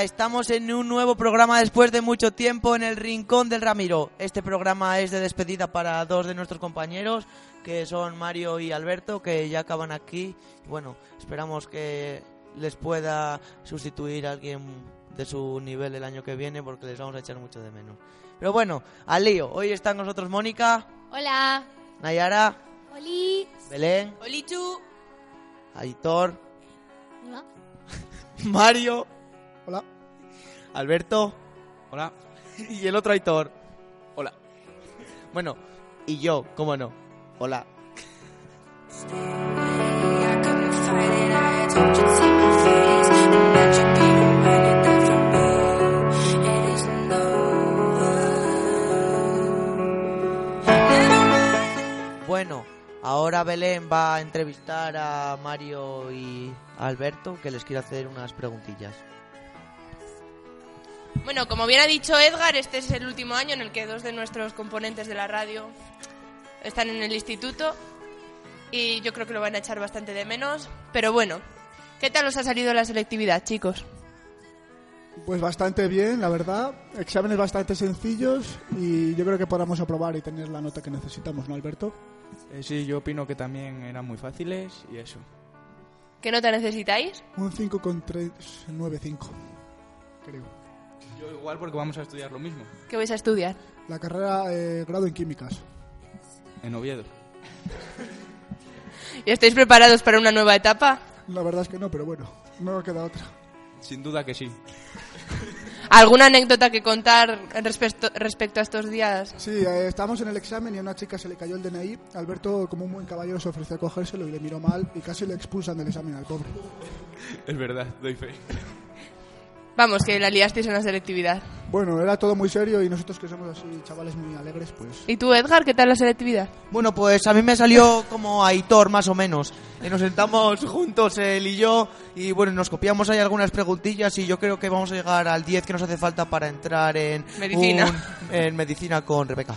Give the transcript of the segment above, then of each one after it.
Hola, estamos en un nuevo programa después de mucho tiempo en el Rincón del Ramiro. Este programa es de despedida para dos de nuestros compañeros, que son Mario y Alberto, que ya acaban aquí. Bueno, esperamos que les pueda sustituir a alguien de su nivel el año que viene, porque les vamos a echar mucho de menos. Pero bueno, al lío. Hoy está con nosotros Mónica, Hola. Nayara, Oli. Belén, Olichu. Aitor, Hola. Mario, Hola. Alberto Hola. y el otro Aitor. Hola. Bueno, y yo, cómo no. Hola. Bueno, ahora Belén va a entrevistar a Mario y a Alberto, que les quiero hacer unas preguntillas. Bueno, como bien ha dicho Edgar, este es el último año en el que dos de nuestros componentes de la radio están en el instituto y yo creo que lo van a echar bastante de menos. Pero bueno, ¿qué tal os ha salido la selectividad, chicos? Pues bastante bien, la verdad. Exámenes bastante sencillos y yo creo que podamos aprobar y tener la nota que necesitamos, ¿no, Alberto? Eh, sí, yo opino que también eran muy fáciles y eso. ¿Qué nota necesitáis? Un 5,395, creo. Yo igual porque vamos a estudiar lo mismo, ¿Qué vais a estudiar? La carrera eh, grado en químicas. en Oviedo. ¿Y estáis preparados para una nueva etapa? La verdad es que no, pero bueno, no nos queda otra. Sin duda que sí. ¿Alguna anécdota que contar respecto, respecto a estos días? Sí, eh, estábamos en el examen y a una chica se le cayó el DNI. Alberto, como un buen caballero, se ofreció a cogérselo y le miró mal y casi le expulsan del examen al pobre. Es verdad, doy fe. Vamos, que la liasteis en la selectividad. Bueno, era todo muy serio y nosotros que somos así chavales muy alegres, pues... ¿Y tú, Edgar, qué tal la selectividad? Bueno, pues a mí me salió como Aitor, más o menos. Y nos sentamos juntos, él y yo, y bueno, nos copiamos ahí algunas preguntillas y yo creo que vamos a llegar al 10 que nos hace falta para entrar en... Medicina. un- en medicina con Rebeca.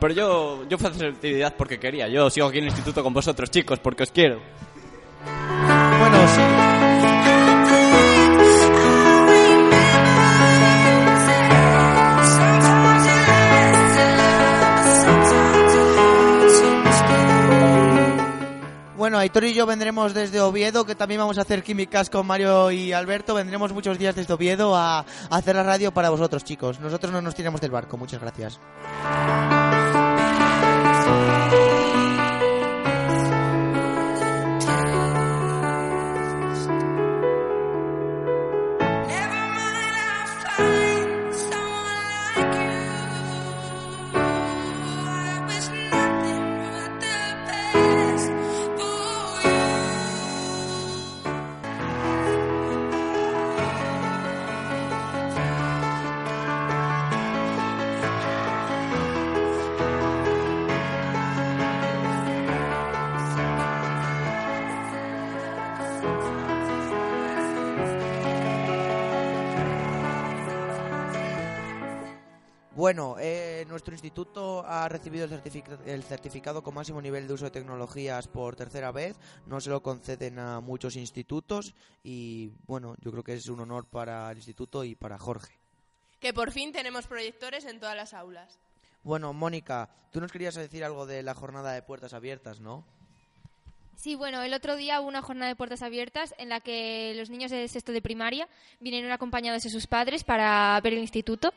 Pero yo, yo fui a hacer selectividad porque quería. Yo sigo aquí en el instituto con vosotros, chicos, porque os quiero. Aitor y yo vendremos desde Oviedo, que también vamos a hacer químicas con Mario y Alberto. Vendremos muchos días desde Oviedo a, a hacer la radio para vosotros, chicos. Nosotros no nos tiramos del barco. Muchas gracias. Bueno, eh, nuestro instituto ha recibido el, certific- el certificado con máximo nivel de uso de tecnologías por tercera vez. No se lo conceden a muchos institutos y bueno, yo creo que es un honor para el instituto y para Jorge. Que por fin tenemos proyectores en todas las aulas. Bueno, Mónica, tú nos querías decir algo de la jornada de puertas abiertas, ¿no? Sí, bueno, el otro día hubo una jornada de puertas abiertas en la que los niños de sexto de primaria vinieron acompañados de sus padres para ver el instituto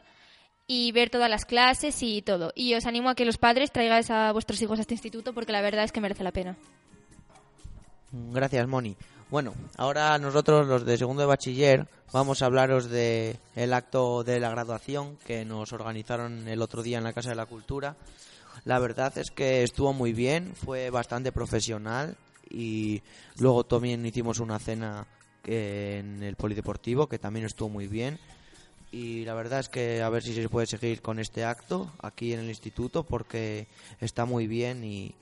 y ver todas las clases y todo. Y os animo a que los padres traigáis a vuestros hijos a este instituto porque la verdad es que merece la pena. Gracias, Moni. Bueno, ahora nosotros, los de segundo de bachiller, vamos a hablaros de el acto de la graduación que nos organizaron el otro día en la Casa de la Cultura. La verdad es que estuvo muy bien, fue bastante profesional y luego también hicimos una cena que- en el polideportivo que también estuvo muy bien. Y la verdad es que a ver si se puede seguir con este acto aquí en el instituto porque está muy bien y,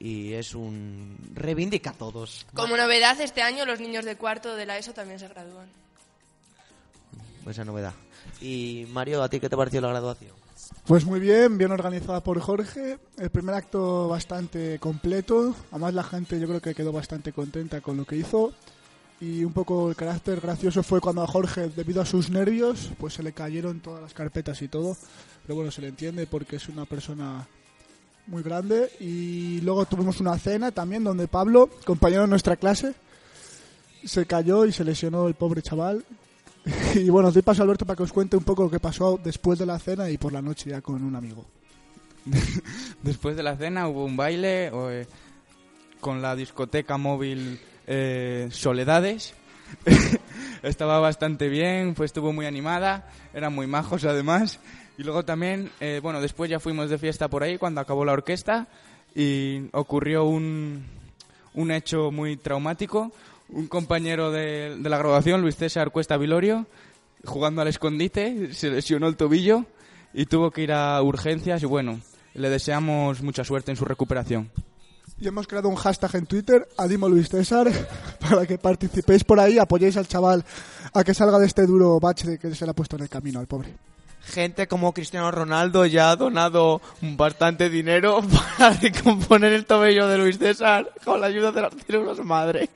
y es un reivindica a todos. Como novedad, este año los niños de cuarto de la ESO también se gradúan. esa novedad. Y Mario, ¿a ti qué te pareció la graduación? Pues muy bien, bien organizada por Jorge. El primer acto bastante completo. Además la gente yo creo que quedó bastante contenta con lo que hizo. Y un poco el carácter gracioso fue cuando a Jorge, debido a sus nervios, pues se le cayeron todas las carpetas y todo. Pero bueno, se le entiende porque es una persona muy grande. Y luego tuvimos una cena también donde Pablo, compañero de nuestra clase, se cayó y se lesionó el pobre chaval. Y bueno, doy paso a Alberto para que os cuente un poco lo que pasó después de la cena y por la noche ya con un amigo. Después de la cena hubo un baile eh, con la discoteca móvil eh, Soledades. Estaba bastante bien, pues estuvo muy animada, eran muy majos además. Y luego también, eh, bueno, después ya fuimos de fiesta por ahí cuando acabó la orquesta y ocurrió un, un hecho muy traumático. Un compañero de, de la graduación, Luis César Cuesta Vilorio, jugando al escondite, se lesionó el tobillo y tuvo que ir a urgencias y bueno, le deseamos mucha suerte en su recuperación. Y hemos creado un hashtag en Twitter, Adimo para que participéis por ahí, apoyéis al chaval a que salga de este duro bache que se le ha puesto en el camino al pobre. Gente como Cristiano Ronaldo ya ha donado bastante dinero para recomponer el tobillo de Luis César con la ayuda de las células madre.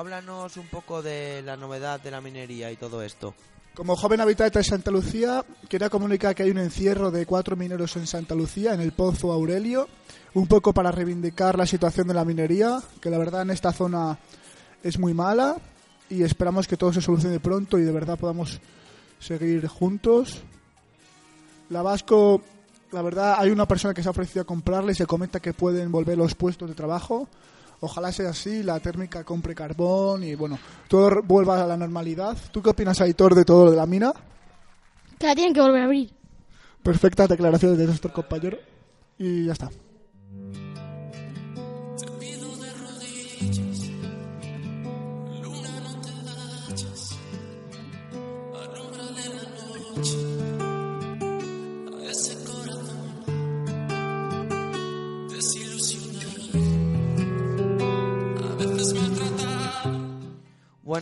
Háblanos un poco de la novedad de la minería y todo esto. Como joven habitante de Santa Lucía, quería comunicar que hay un encierro de cuatro mineros en Santa Lucía, en el Pozo Aurelio, un poco para reivindicar la situación de la minería, que la verdad en esta zona es muy mala y esperamos que todo se solucione pronto y de verdad podamos seguir juntos. La Vasco, la verdad, hay una persona que se ha ofrecido a comprarle y se comenta que pueden volver los puestos de trabajo. Ojalá sea así, la térmica compre carbón y bueno, todo vuelva a la normalidad. ¿Tú qué opinas, Aitor, de todo lo de la mina? Que la tienen que volver a abrir. Perfectas declaraciones de nuestro compañero. Y ya está.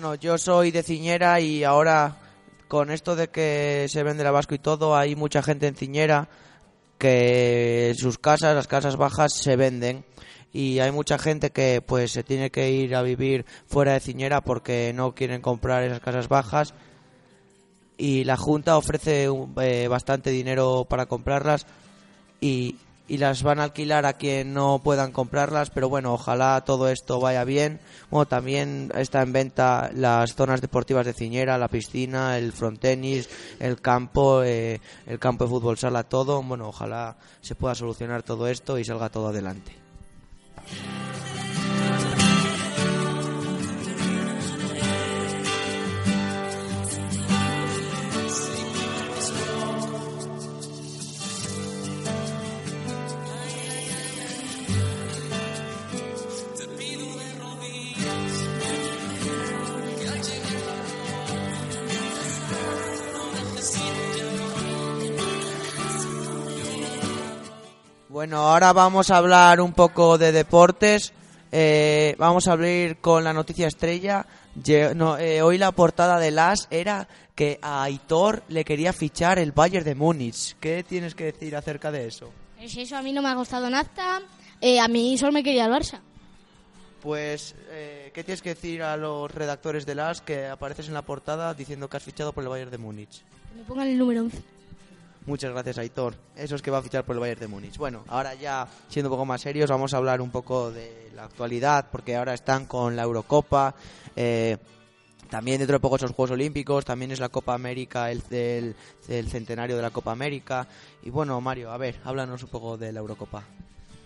Bueno, yo soy de Ciñera y ahora con esto de que se vende la Vasco y todo, hay mucha gente en Ciñera que sus casas, las casas bajas, se venden. Y hay mucha gente que pues se tiene que ir a vivir fuera de Ciñera porque no quieren comprar esas casas bajas. Y la Junta ofrece eh, bastante dinero para comprarlas y, y las van a alquilar a quien no puedan comprarlas, pero bueno, ojalá todo esto vaya bien. Bueno, también está en venta las zonas deportivas de Ciñera, la piscina, el frontenis, el campo, eh, el campo de fútbol sala, todo. Bueno, ojalá se pueda solucionar todo esto y salga todo adelante. Bueno, ahora vamos a hablar un poco de deportes. Eh, vamos a abrir con la noticia estrella. No, eh, hoy la portada de las era que a Aitor le quería fichar el Bayern de Múnich. ¿Qué tienes que decir acerca de eso? Pues eso a mí no me ha costado nada. Eh, a mí solo me quería el Barça. Pues, eh, ¿qué tienes que decir a los redactores de las que apareces en la portada diciendo que has fichado por el Bayern de Múnich? Me pongan el número 11. Muchas gracias, Aitor. Eso es que va a fichar por el Bayern de Múnich. Bueno, ahora ya siendo un poco más serios, vamos a hablar un poco de la actualidad, porque ahora están con la Eurocopa. eh, también dentro de poco son Juegos Olímpicos, también es la Copa América, el, el- el centenario de la Copa América. Y bueno, Mario, a ver, háblanos un poco de la Eurocopa.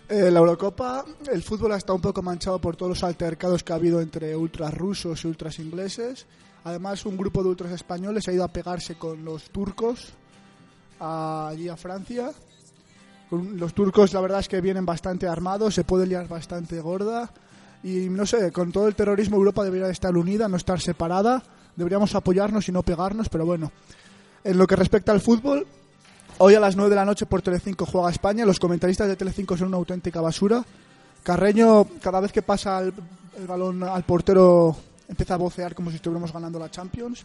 Eh, la Eurocopa, el fútbol ha estado un poco manchado por todos los altercados que ha habido entre ultras rusos y ultras ingleses. Además, un grupo de ultras españoles ha ido a pegarse con los turcos a- allí a Francia. Los turcos, la verdad es que vienen bastante armados, se puede liar bastante gorda. Y no sé, con todo el terrorismo, Europa debería estar unida, no estar separada. Deberíamos apoyarnos y no pegarnos, pero bueno. En lo que respecta al fútbol, Hoy a las 9 de la noche por Telecinco juega España. Los comentaristas de Telecinco son una auténtica basura. Carreño, cada vez que pasa el, el balón al portero, empieza a vocear como si estuviéramos ganando la Champions.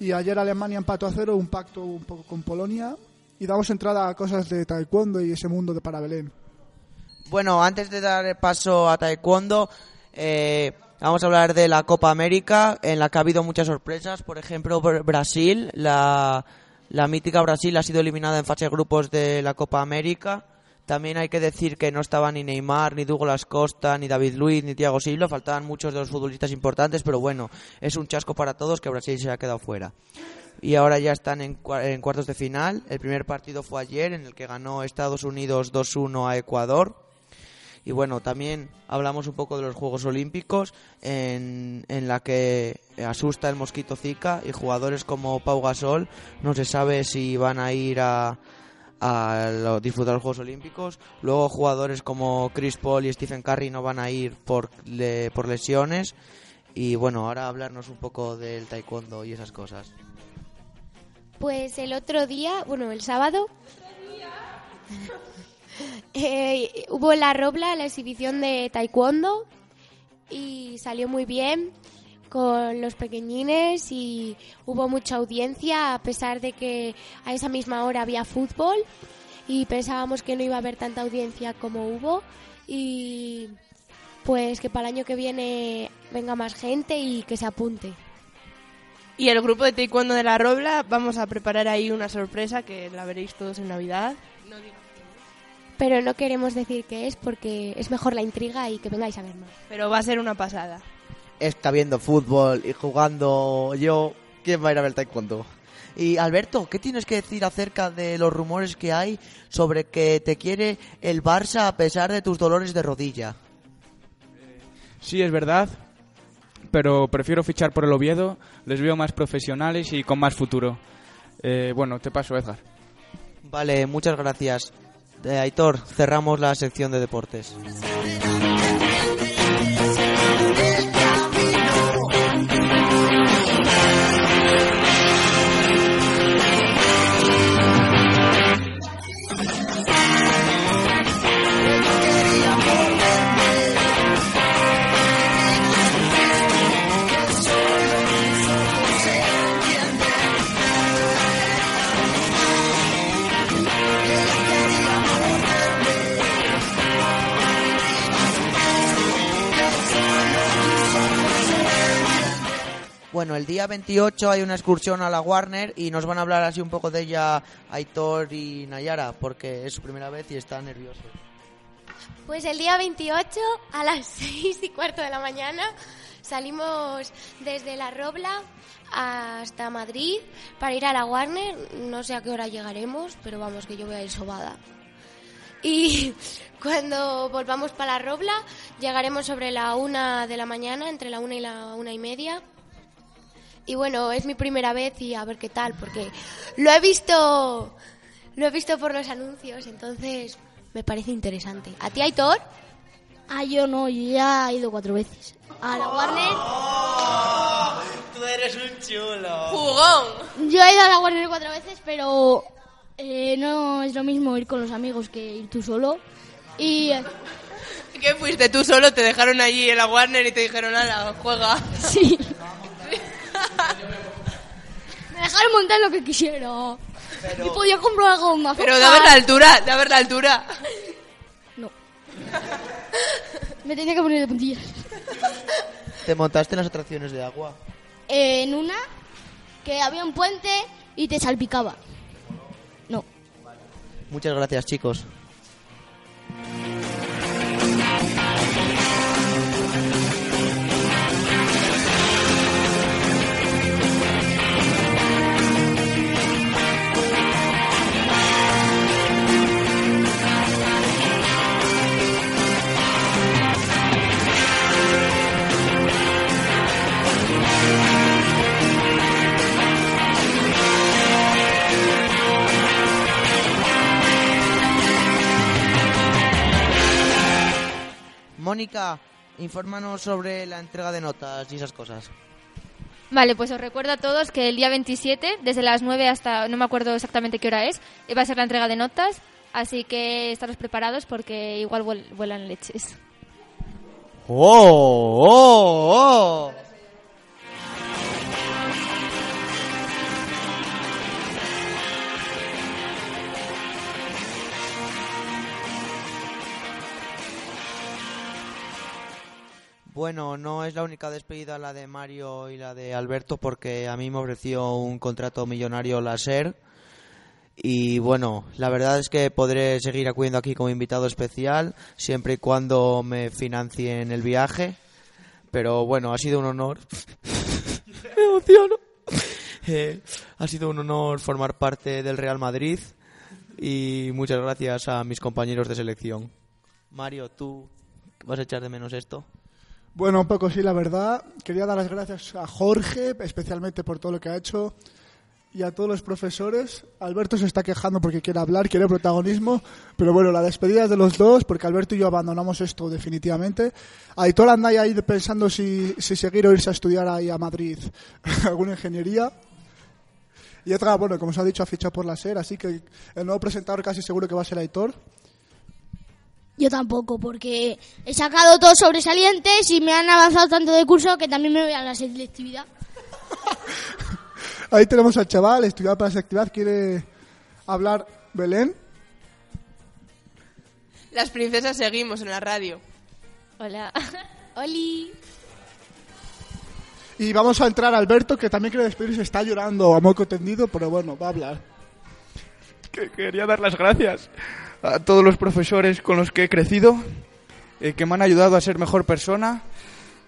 Y ayer Alemania empató a cero, un pacto un poco con Polonia. Y damos entrada a cosas de taekwondo y ese mundo de para Belén. Bueno, antes de dar paso a Taekwondo, eh, vamos a hablar de la Copa América, en la que ha habido muchas sorpresas. Por ejemplo, Br- Brasil, la, la mítica Brasil ha sido eliminada en fase de grupos de la Copa América. También hay que decir que no estaba ni Neymar, ni Douglas Costa, ni David Luiz, ni Thiago Silva. Faltaban muchos de los futbolistas importantes, pero bueno, es un chasco para todos que Brasil se ha quedado fuera. Y ahora ya están en, en cuartos de final. El primer partido fue ayer, en el que ganó Estados Unidos 2-1 a Ecuador. Y bueno, también hablamos un poco de los Juegos Olímpicos, en, en la que asusta el mosquito Zika y jugadores como Pau Gasol no se sabe si van a ir a, a disfrutar los Juegos Olímpicos. Luego jugadores como Chris Paul y Stephen Curry no van a ir por, le- por lesiones. Y bueno, ahora hablarnos un poco del taekwondo y esas cosas. Pues el otro día, bueno, el sábado, eh, hubo en la Robla la exhibición de taekwondo y salió muy bien con los pequeñines y hubo mucha audiencia a pesar de que a esa misma hora había fútbol y pensábamos que no iba a haber tanta audiencia como hubo y pues que para el año que viene venga más gente y que se apunte. Y el grupo de taekwondo de la Robla, vamos a preparar ahí una sorpresa que la veréis todos en Navidad. Pero no queremos decir qué es porque es mejor la intriga y que vengáis a ver más. Pero va a ser una pasada. Está viendo fútbol y jugando yo. ¿Quién va a ir a ver taekwondo? Y Alberto, ¿qué tienes que decir acerca de los rumores que hay sobre que te quiere el Barça a pesar de tus dolores de rodilla? Sí, es verdad, pero prefiero fichar por el Oviedo, les veo más profesionales y con más futuro. Eh, bueno, te paso, Edgar. Vale, muchas gracias. Eh, Aitor, cerramos la sección de deportes. Día 28 hay una excursión a la Warner y nos van a hablar así un poco de ella Aitor y Nayara, porque es su primera vez y está nervioso. Pues el día 28 a las 6 y cuarto de la mañana salimos desde La Robla hasta Madrid para ir a la Warner. No sé a qué hora llegaremos, pero vamos que yo voy a ir sobada. Y cuando volvamos para La Robla llegaremos sobre la una de la mañana, entre la una y la una y media. Y bueno, es mi primera vez y a ver qué tal, porque lo he visto, lo he visto por los anuncios, entonces me parece interesante. ¿A ti, Aitor? Ah, yo no, yo ya he ido cuatro veces. A la Warner. Tú eres un chulo. ¡Jugón! Yo he ido a la Warner cuatro veces, pero eh, no es lo mismo ir con los amigos que ir tú solo. Y ¿Qué fuiste tú solo? Te dejaron allí en la Warner y te dijeron, ala, juega. sí, dejar montar lo que quisiera. Y podía comprar algo más. Pero de haber la altura, de haber la altura. No. Me tenía que poner de puntillas. ¿Te montaste en las atracciones de agua? En una que había un puente y te salpicaba. No. Muchas gracias, chicos. Mónica, infórmanos sobre la entrega de notas y esas cosas. Vale, pues os recuerdo a todos que el día 27, desde las 9 hasta, no me acuerdo exactamente qué hora es, va a ser la entrega de notas, así que estaros preparados porque igual vuel- vuelan leches. ¡Oh! ¡Oh! Bueno, no es la única despedida la de Mario y la de Alberto porque a mí me ofreció un contrato millonario la SER y bueno, la verdad es que podré seguir acudiendo aquí como invitado especial siempre y cuando me financien el viaje. Pero bueno, ha sido un honor. me emociono. Eh, ha sido un honor formar parte del Real Madrid y muchas gracias a mis compañeros de selección. Mario, ¿tú vas a echar de menos esto? Bueno, un poco sí, la verdad. Quería dar las gracias a Jorge, especialmente por todo lo que ha hecho, y a todos los profesores. Alberto se está quejando porque quiere hablar, quiere protagonismo, pero bueno, la despedida es de los dos, porque Alberto y yo abandonamos esto definitivamente. Aitor anda ahí pensando si, si seguir o irse a estudiar ahí a Madrid alguna ingeniería. Y otra, bueno, como os ha dicho, ha fichado por la SER, así que el nuevo presentador casi seguro que va a ser Aitor. Yo tampoco, porque he sacado todos sobresalientes y me han avanzado tanto de curso que también me voy a la selectividad. Ahí tenemos al chaval, estudiado para la selectividad, quiere hablar Belén. Las princesas seguimos en la radio. Hola. Oli. Y vamos a entrar Alberto, que también quiere despedirse, está llorando a moco tendido, pero bueno, va a hablar. que quería dar las gracias a todos los profesores con los que he crecido, eh, que me han ayudado a ser mejor persona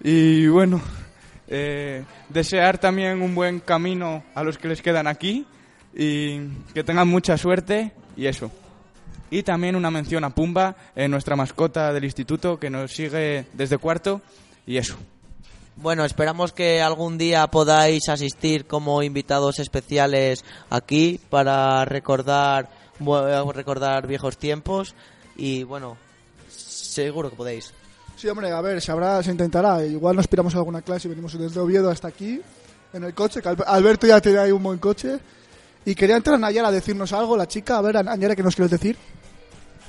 y bueno, eh, desear también un buen camino a los que les quedan aquí y que tengan mucha suerte y eso. Y también una mención a Pumba, eh, nuestra mascota del instituto, que nos sigue desde cuarto y eso. Bueno, esperamos que algún día podáis asistir como invitados especiales aquí para recordar bu- recordar viejos tiempos y bueno, seguro que podéis. Sí, hombre, a ver, se, habrá, se intentará. Igual nos piramos a alguna clase y venimos desde Oviedo hasta aquí, en el coche, que Albe- Alberto ya tiene ahí un buen coche. Y quería entrar Nayara a decirnos algo, la chica. A ver, Nayara, ¿qué nos quieres decir?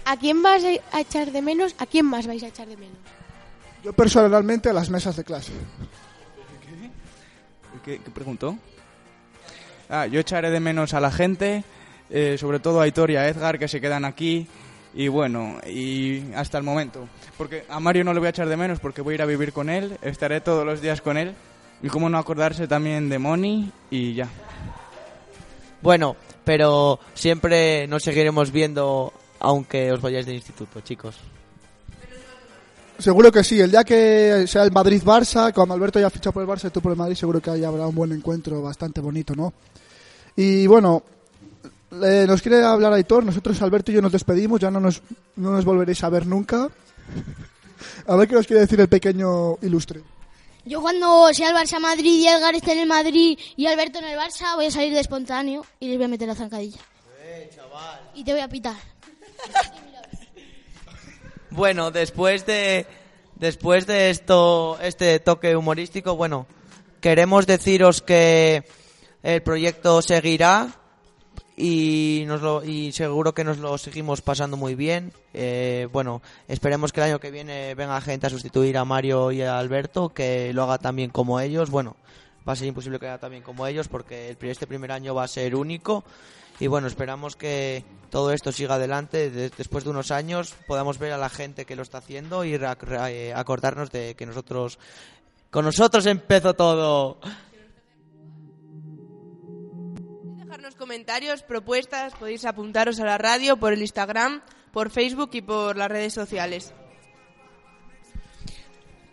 ¿A quién vas a echar de menos? ¿A quién más vais a echar de menos? Yo personalmente a las mesas de clase. ¿Qué, qué preguntó? Ah, yo echaré de menos a la gente, eh, sobre todo a Aitor y a Edgar, que se quedan aquí. Y bueno, y hasta el momento. Porque a Mario no le voy a echar de menos porque voy a ir a vivir con él, estaré todos los días con él. Y cómo no acordarse también de Moni y ya. Bueno, pero siempre nos seguiremos viendo aunque os vayáis del instituto, chicos. Seguro que sí, el día que sea el Madrid-Barça, cuando Alberto ya ficha por el Barça y tú por el Madrid, seguro que ahí habrá un buen encuentro bastante bonito, ¿no? Y bueno, eh, nos quiere hablar Aitor, nosotros Alberto y yo nos despedimos, ya no nos, no nos volveréis a ver nunca. A ver qué nos quiere decir el pequeño ilustre. Yo cuando sea el Barça Madrid y Edgar esté en el Madrid y Alberto en el Barça, voy a salir de espontáneo y les voy a meter la zancadilla. Y te voy a pitar. Bueno, después de después de esto este toque humorístico, bueno, queremos deciros que el proyecto seguirá y nos lo, y seguro que nos lo seguimos pasando muy bien. Eh, bueno, esperemos que el año que viene venga gente a sustituir a Mario y a Alberto, que lo haga también como ellos. Bueno, va a ser imposible que haya también como ellos porque este primer año va a ser único y bueno, esperamos que todo esto siga adelante. De- después de unos años podamos ver a la gente que lo está haciendo y acordarnos de que nosotros, con nosotros empezó todo. Comentarios, propuestas, podéis apuntaros a la radio por el Instagram, por Facebook y por las redes sociales.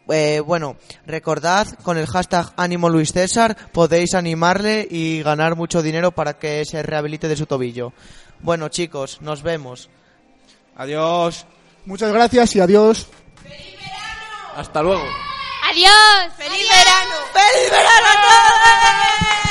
Eh, bueno, recordad con el hashtag Ánimo Luis César podéis animarle y ganar mucho dinero para que se rehabilite de su tobillo. Bueno chicos, nos vemos. Adiós. Muchas gracias y adiós. Hasta luego. ¡Adiós! ¡Feliz verano! ¡Feliz verano a todos!